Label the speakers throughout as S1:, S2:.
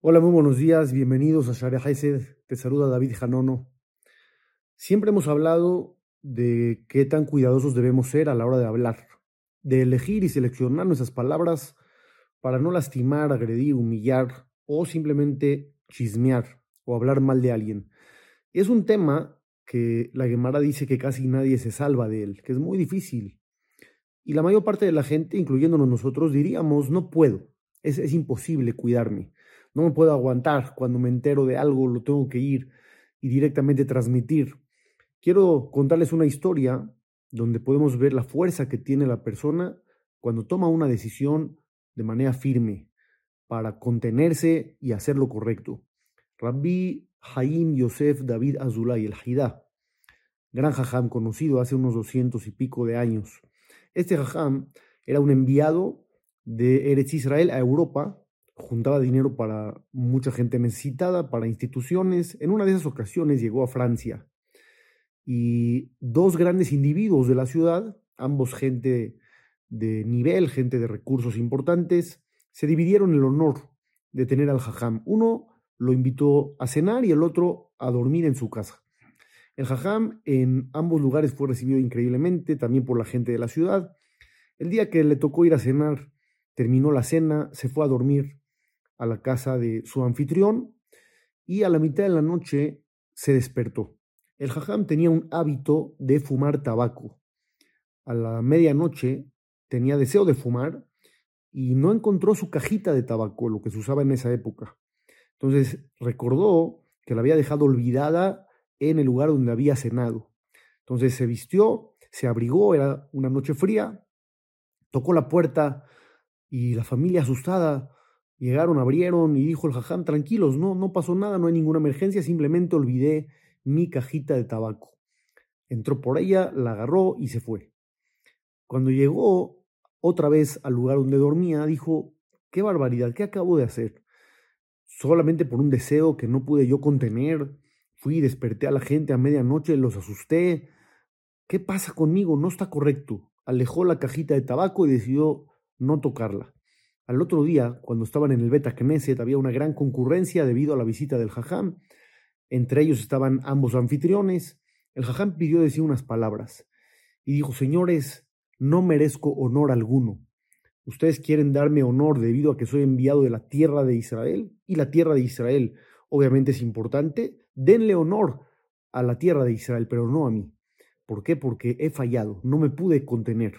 S1: Hola, muy buenos días, bienvenidos a Sharia Hesed, te saluda David Janono. Siempre hemos hablado de qué tan cuidadosos debemos ser a la hora de hablar, de elegir y seleccionar nuestras palabras para no lastimar, agredir, humillar o simplemente chismear o hablar mal de alguien. Es un tema que la Gemara dice que casi nadie se salva de él, que es muy difícil. Y la mayor parte de la gente, incluyéndonos nosotros, diríamos, no puedo, es, es imposible cuidarme. No me puedo aguantar. Cuando me entero de algo, lo tengo que ir y directamente transmitir. Quiero contarles una historia donde podemos ver la fuerza que tiene la persona cuando toma una decisión de manera firme para contenerse y hacer lo correcto. Rabbi Haim Yosef David Azulay, el Haidá, gran jajam conocido hace unos doscientos y pico de años. Este jajam era un enviado de Eretz Israel a Europa juntaba dinero para mucha gente necesitada, para instituciones. En una de esas ocasiones llegó a Francia y dos grandes individuos de la ciudad, ambos gente de nivel, gente de recursos importantes, se dividieron el honor de tener al jajam. Uno lo invitó a cenar y el otro a dormir en su casa. El jajam en ambos lugares fue recibido increíblemente, también por la gente de la ciudad. El día que le tocó ir a cenar, terminó la cena, se fue a dormir a la casa de su anfitrión y a la mitad de la noche se despertó. El jajam tenía un hábito de fumar tabaco. A la medianoche tenía deseo de fumar y no encontró su cajita de tabaco, lo que se usaba en esa época. Entonces recordó que la había dejado olvidada en el lugar donde había cenado. Entonces se vistió, se abrigó, era una noche fría, tocó la puerta y la familia asustada Llegaron, abrieron y dijo el jajam, tranquilos, no, no pasó nada, no hay ninguna emergencia, simplemente olvidé mi cajita de tabaco. Entró por ella, la agarró y se fue. Cuando llegó otra vez al lugar donde dormía, dijo, qué barbaridad, ¿qué acabo de hacer? Solamente por un deseo que no pude yo contener, fui desperté a la gente a medianoche, los asusté. ¿Qué pasa conmigo? No está correcto. Alejó la cajita de tabaco y decidió no tocarla. Al otro día, cuando estaban en el Beta Knesset, había una gran concurrencia debido a la visita del Jajam. Entre ellos estaban ambos anfitriones. El Jajam pidió decir unas palabras y dijo, señores, no merezco honor alguno. Ustedes quieren darme honor debido a que soy enviado de la tierra de Israel y la tierra de Israel obviamente es importante. Denle honor a la tierra de Israel, pero no a mí. ¿Por qué? Porque he fallado, no me pude contener,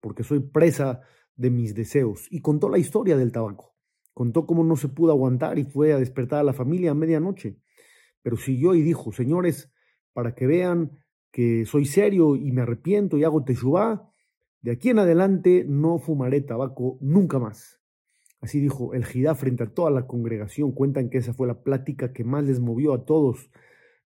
S1: porque soy presa de mis deseos y contó la historia del tabaco. Contó cómo no se pudo aguantar y fue a despertar a la familia a medianoche. Pero siguió y dijo, señores, para que vean que soy serio y me arrepiento y hago teshuvá, de aquí en adelante no fumaré tabaco nunca más. Así dijo el Jidá frente a toda la congregación. Cuentan que esa fue la plática que más les movió a todos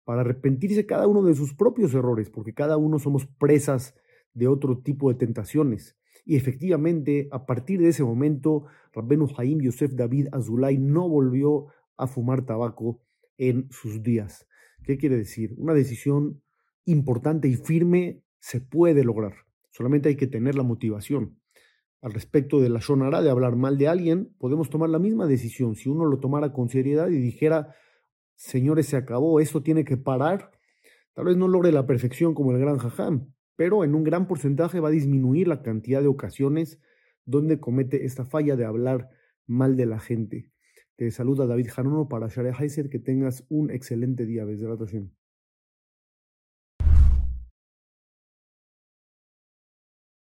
S1: para arrepentirse cada uno de sus propios errores, porque cada uno somos presas de otro tipo de tentaciones. Y efectivamente, a partir de ese momento, Rabbenu Haim Yosef David Azulay no volvió a fumar tabaco en sus días. ¿Qué quiere decir? Una decisión importante y firme se puede lograr. Solamente hay que tener la motivación. Al respecto de la shonara, de hablar mal de alguien, podemos tomar la misma decisión. Si uno lo tomara con seriedad y dijera, señores, se acabó, esto tiene que parar, tal vez no logre la perfección como el gran jajam, pero en un gran porcentaje va a disminuir la cantidad de ocasiones donde comete esta falla de hablar mal de la gente. Te saluda David Janono para Share Heiser, que tengas un excelente día, desde la